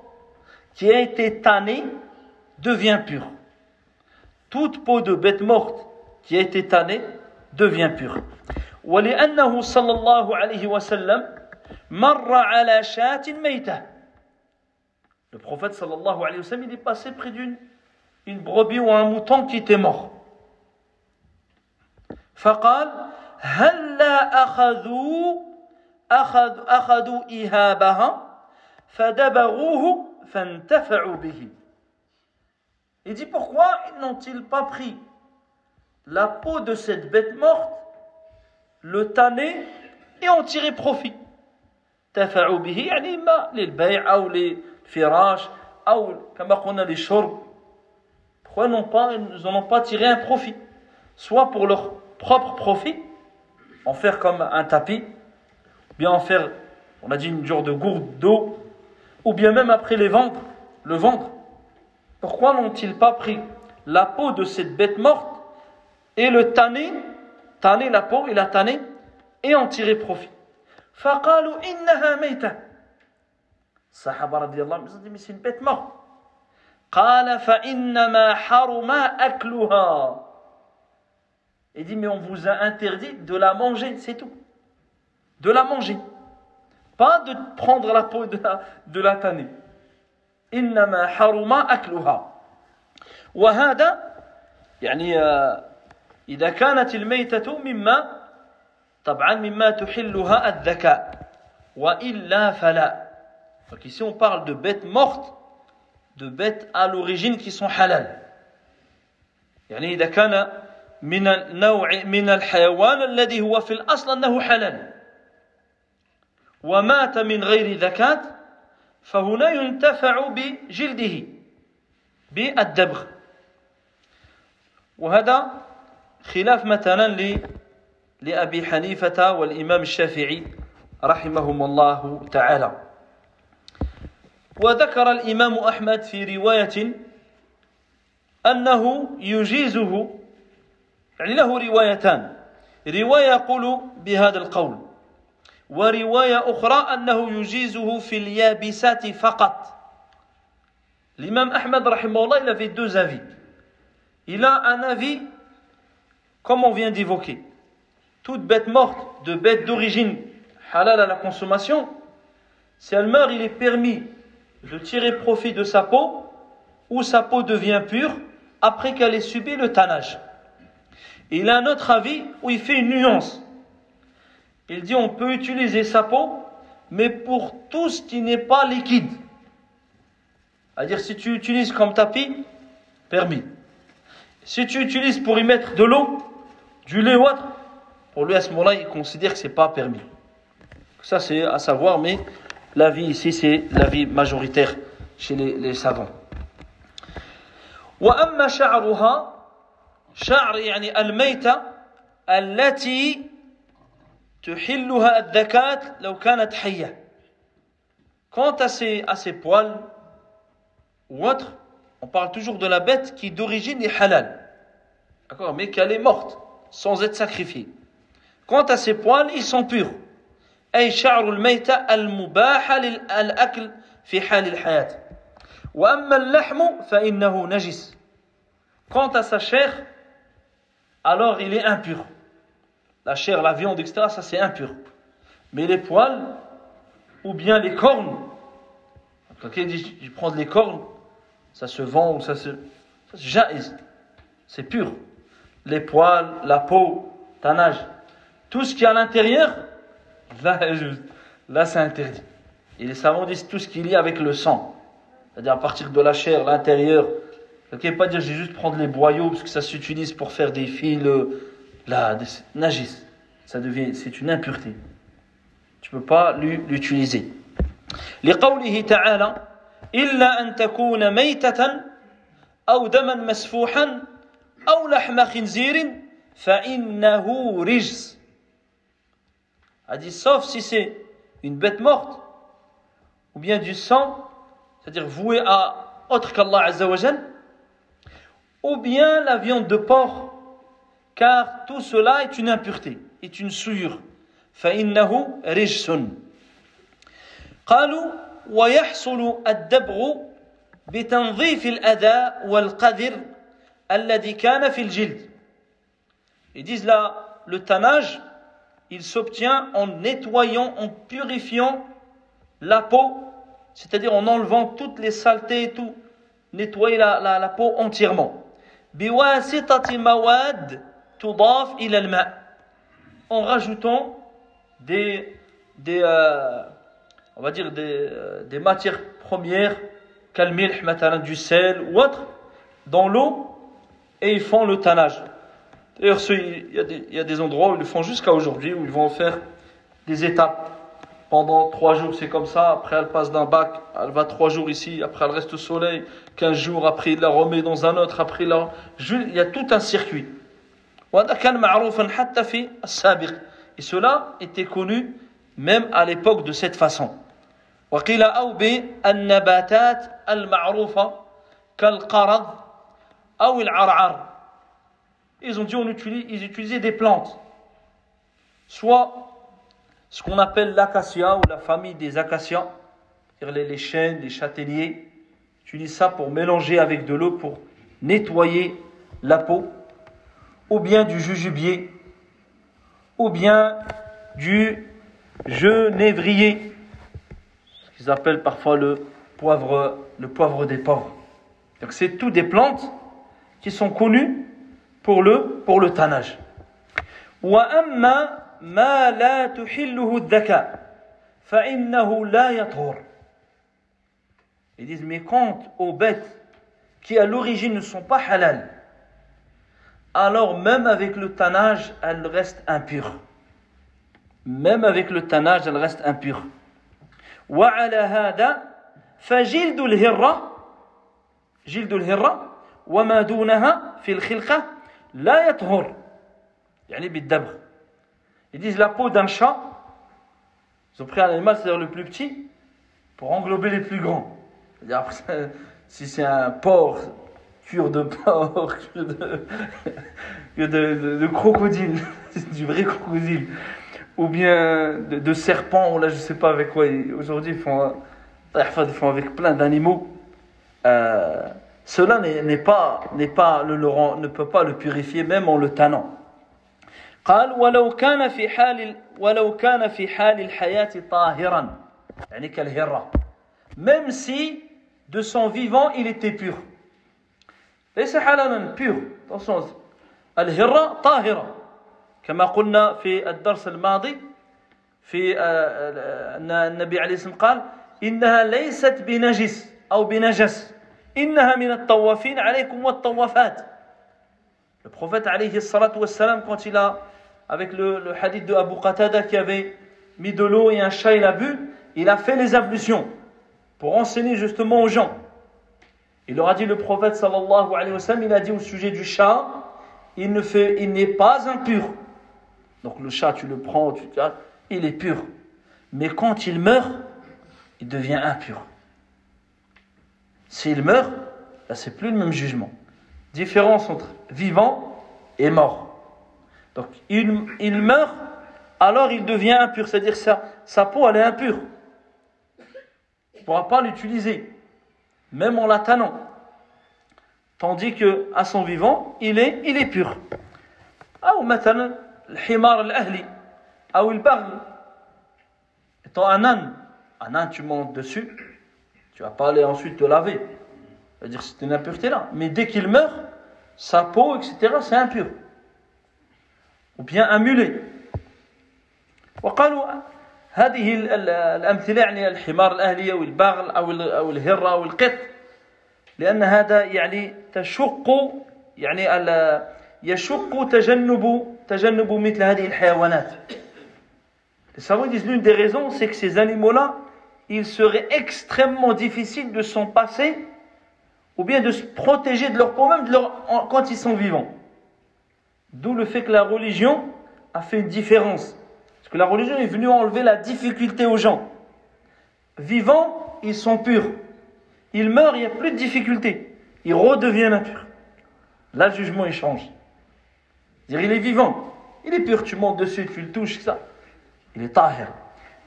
qui a été tannée devient pure toute peau de bête morte qui a été tannée devient pure ولأنه صلى الله عليه وسلم مر على شاة ميتة le prophète sallallahu alayhi wa sallam il est passé près d'une une brebis ou un mouton qui était mort فقال هلا أخذوا أخذ أخذوا إهابها فدبغوه فانتفعوا به Il dit pourquoi n'ont-ils pas pris la peau de cette bête morte, le tanner et en tirer profit تفعوا به يعني إما للبيع أو للفراش أو كما قلنا للشرب pourquoi ils n'ont pas, ils n'en ont pas tiré un profit soit pour leur propre profit, en faire comme un tapis, bien en faire, on a dit une genre de gourde d'eau, ou bien même après les vendre, le vendre. Pourquoi n'ont-ils pas pris la peau de cette bête morte et le tanner, tanner la peau et la tanner et en tirer profit فقالوا إنها ميتة الصحابة رضي الله عنهم mais c'est une bête morte قال فإنما حرم أكلها il dit, mais on vous a interdit de la manger, c'est tout. De la manger. Pas de prendre la peau de la, de la tannée. إنما حرم أكلها وهذا يعني إذا كانت الميتة مما طبعا مما تحلها الذكاء وإلا فلا Donc ici on parle de bêtes mortes, de bêtes à l'origine qui sont halal. يعني إذا كان من النوع من الحيوان الذي هو في الأصل أنه حلال. ومات من غير ذكاة فهنا ينتفع بجلده بالدبغ. وهذا خلاف مثلا لأبي حنيفة والإمام الشافعي رحمهم الله تعالى. وذكر الإمام أحمد في رواية أنه يجيزه يعني له روايتان رواية يقول بهذا القول ورواية أخرى أنه يجيزه في اليابسات فقط L'imam Ahmed, rahimahullah, il avait deux avis. Il a un avis, comme on vient d'évoquer. Toute bête morte, de bête d'origine halal à la consommation, si elle meurt, il est permis de tirer profit de sa peau, ou sa peau devient pure, après qu'elle ait subi le tannage. il a un autre avis où il fait une nuance. Il dit on peut utiliser sa peau, mais pour tout ce qui n'est pas liquide. C'est-à-dire si tu utilises comme tapis, permis. Si tu utilises pour y mettre de l'eau, du lait ou autre, pour lui à ce moment-là, il considère que c'est pas permis. Ça c'est à savoir, mais l'avis ici c'est l'avis majoritaire chez les, les savants. وأما شعرها شعر يعني الميتة التي تحلها الذكاة لو كانت حية Quant à ses, à ses poils ou autres, on parle toujours de la bête qui d'origine est halal. D'accord Mais qu'elle est morte, sans être sacrifiée. Quant à ses poils, ils sont purs. أي شعر الميتة المباحة للأكل في حال الحياة. وأما اللحم فإنه نجس. Quant à sa chair, alors il est impur. La chair, la viande, etc., ça c'est impur. Mais les poils, ou bien les cornes, quelqu'un dit je prends les cornes, ça se vend ou ça se. Ça c'est pur. Les poils, la peau, tanage, tout ce qui est à l'intérieur, là, là c'est interdit. Et les savants disent tout ce qui est lié avec le sang. C'est-à-dire à partir de la chair, l'intérieur. ne pas dire j'ai juste prendre les boyaux parce que ça s'utilise pour faire des fils, là, des, nagis. Ça devient, c'est une impureté. Tu peux pas l'utiliser. لقوله تعالى إلا أن تكون ميتة أو دما مسفوحا أو لحم خنزير فإنه رجس a dit sauf si c'est une bête morte ou bien du sang c'est-à-dire voué à autre qu'Allah Azzawajal ou bien la viande de porc car tout cela est une impureté est une souillure فإنه رجس قالوا ويحصل الدبغ بتنظيف الأذى والقذر الذي كان في الجلد Ils disent là, le tannage, il s'obtient en nettoyant, en purifiant la peau, c'est-à-dire en enlevant toutes les saletés et tout, nettoyer la, la, la peau entièrement. en rajoutant des des euh, on va dire des, euh, des matières premières du sel ou autre dans l'eau et ils font le tannage. D'ailleurs il y, il y a des endroits où ils le font jusqu'à aujourd'hui où ils vont faire des étapes Pendant trois jours, c'est comme ça. Après, elle passe d'un bac, elle va trois jours ici. Après, elle reste au soleil. Quinze jours, après, il la remet dans un autre. Après, il, il y a tout un circuit. Et cela était connu même à l'époque de cette façon. وقيل أو بالنباتات المعروفة كالقرض أو العرعر Ils ont dit on utilise, ils utilisaient des plantes, soit ce qu'on appelle l'acacia ou la famille des acacias, c'est-à-dire les, chênes, les châtaigniers, ils utilisent ça pour mélanger avec de l'eau pour nettoyer la peau, ou bien du jujubier, ou bien du genévrier, ce qu'ils appellent parfois le poivre, le poivre des pauvres. Donc c'est tout des plantes qui sont connues pour le, pour le tannage. Ils disent, mais quant aux bêtes qui à l'origine ne sont pas halal, alors même avec le tannage, elles restent impures. Même avec le tannage, elles restent impures. وعلى هذا فجلد الهرة جلد الهرة وما دونها في الخلقة لا يطهر يعني بالدبغ Ils disent la peau d'un chat, ils ont pris un animal, c'est-à-dire le plus petit, pour englober les plus grands. Si c'est un porc, cure de porc, cure de, crocodile, du vrai crocodile, ou bien de, de serpents, là je sais pas avec quoi, aujourd'hui ils font, ils font avec plein d'animaux. Euh, cela n'est pas, n'est pas ne peut pas le purifier même en le tannant. قال ولو كان في حال ولو كان في حال الحياة طاهرا. يعني كالهرة. Même si de son vivant il était pur. ليس حلالا pur. Attention. الهرة طاهرة. كما قلنا في الدرس الماضي في آه، أن النبي عليه الصلاة والسلام قال إنها ليست بنجس أو بنجس. إنها من الطوافين عليكم والطوافات. Le prophète alayhi salatu wassalam, quand il a, avec le, hadith de Abu Qatada qui avait mis de l'eau et un chat il a bu, il a fait les ablutions pour enseigner justement aux gens. Il leur a dit le prophète sallallahu alayhi wa sallam, il a dit au sujet du chat, il ne fait, il n'est pas impur. Donc le chat, tu le prends, tu, il est pur. Mais quand il meurt, il devient impur. S'il meurt, là c'est plus le même jugement. Différence entre vivant et mort. Donc il, il meurt, alors il devient impur, c'est-à-dire sa, sa peau elle est impure. On ne pourra pas l'utiliser, même en la tannant. Tandis que à son vivant, il est, il est pur. أو مثلا الحمار الأهلي أو البغل étant un âne, un âne tu montes dessus, tu vas pas aller ensuite te laver. C'est-à-dire c'est une impureté là. Mais dès qu'il meurt, sa peau, etc., c'est impur. Ou bien un mulet. وقالوا هذه ال- ال- الأمثلة يعني الحمار الأهلي أو البغل أو ال- أو الهرة أو القط لأن هذا يعني تشق يعني ال- يشق تجنب تجنب مثل هذه الحيوانات. Les savants disent l'une des raisons, c'est que ces animaux-là, il serait extrêmement difficile de s'en passer ou bien de se protéger de leur peau même de leur- en- quand ils sont vivants. D'où le fait que la religion a fait une différence. Parce que la religion est venue enlever la difficulté aux gens. Vivants, ils sont purs. Ils meurent, il n'y a plus de difficulté. Ils redeviennent impurs. Là, le jugement échange. Dire, il est vivant, il est pur, tu montes dessus, tu le touches, ça. Il est tahir.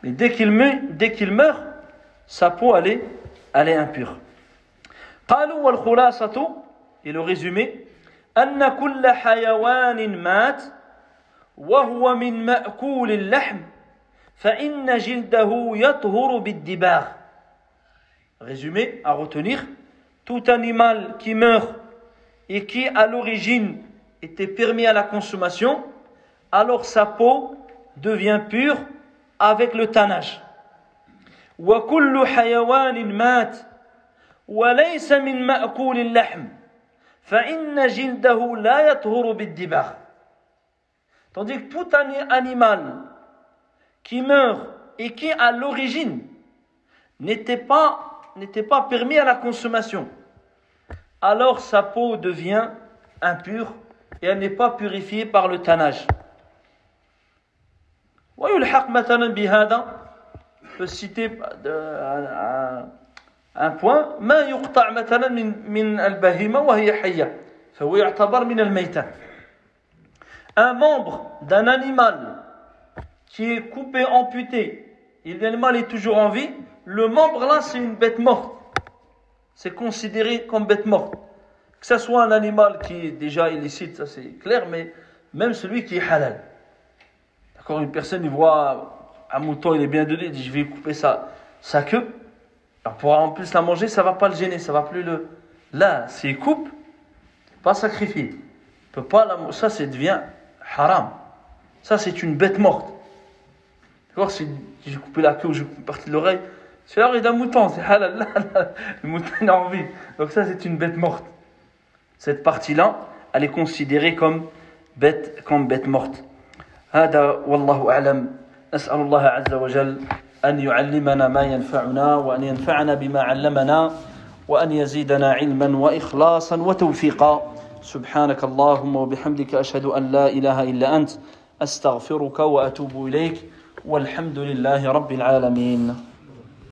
Mais dès qu'il meurt, meurt, sa peau, elle est, elle est impure. Et le résumé, أن كل حيوان مات وهو من مأكول اللحم فإن جلده يطهر بالدباغ Résumé à retenir tout animal qui meurt et qui à l'origine était permis à la consommation alors sa peau devient pure avec le tannage وكل حيوان مات وليس من مأكول اللحم فإن جلده لا يطهر بالدباغ Tandis que tout ani- animal qui meurt et qui à l'origine n'était pas, n'était pas permis à la consommation, alors sa peau devient impure et elle n'est pas purifiée par le tannage. ويلحق مثلا بهذا peut citer de- un, un- un point ما يقطع مثلا من من البهيمة وهي حية فهو يعتبر من الميتة un membre d'un animal qui est coupé, amputé, et l'animal est toujours en vie, le membre là c'est une bête morte. C'est considéré comme bête morte. Que ce soit un animal qui est déjà illicite, ça c'est clair, mais même celui qui est halal. D'accord Une personne, il voit un mouton, il est bien donné, il dit je vais couper sa, sa queue. Alors pour en plus la manger, ça va pas le gêner, ça va plus le. Là, s'il coupe, pas sacrifier. Il peut pas la... Ça, c'est devient haram. Ça, c'est une bête morte. D'accord Si j'ai coupé la queue ou j'ai coupé une partie de l'oreille, c'est l'oreille d'un mouton, c'est halal. Là, là, le mouton il a envie. Donc ça, c'est une bête morte. Cette partie-là, elle est considérée comme bête, comme bête morte. هذا والله أعلم نسأل الله عز وجل أن يعلمنا ما ينفعنا وأن ينفعنا بما علمنا وأن يزيدنا علما وإخلاصا وتوفيقا. سبحانك اللهم وبحمدك أشهد أن لا إله إلا أنت أستغفرك وأتوب إليك والحمد لله رب العالمين.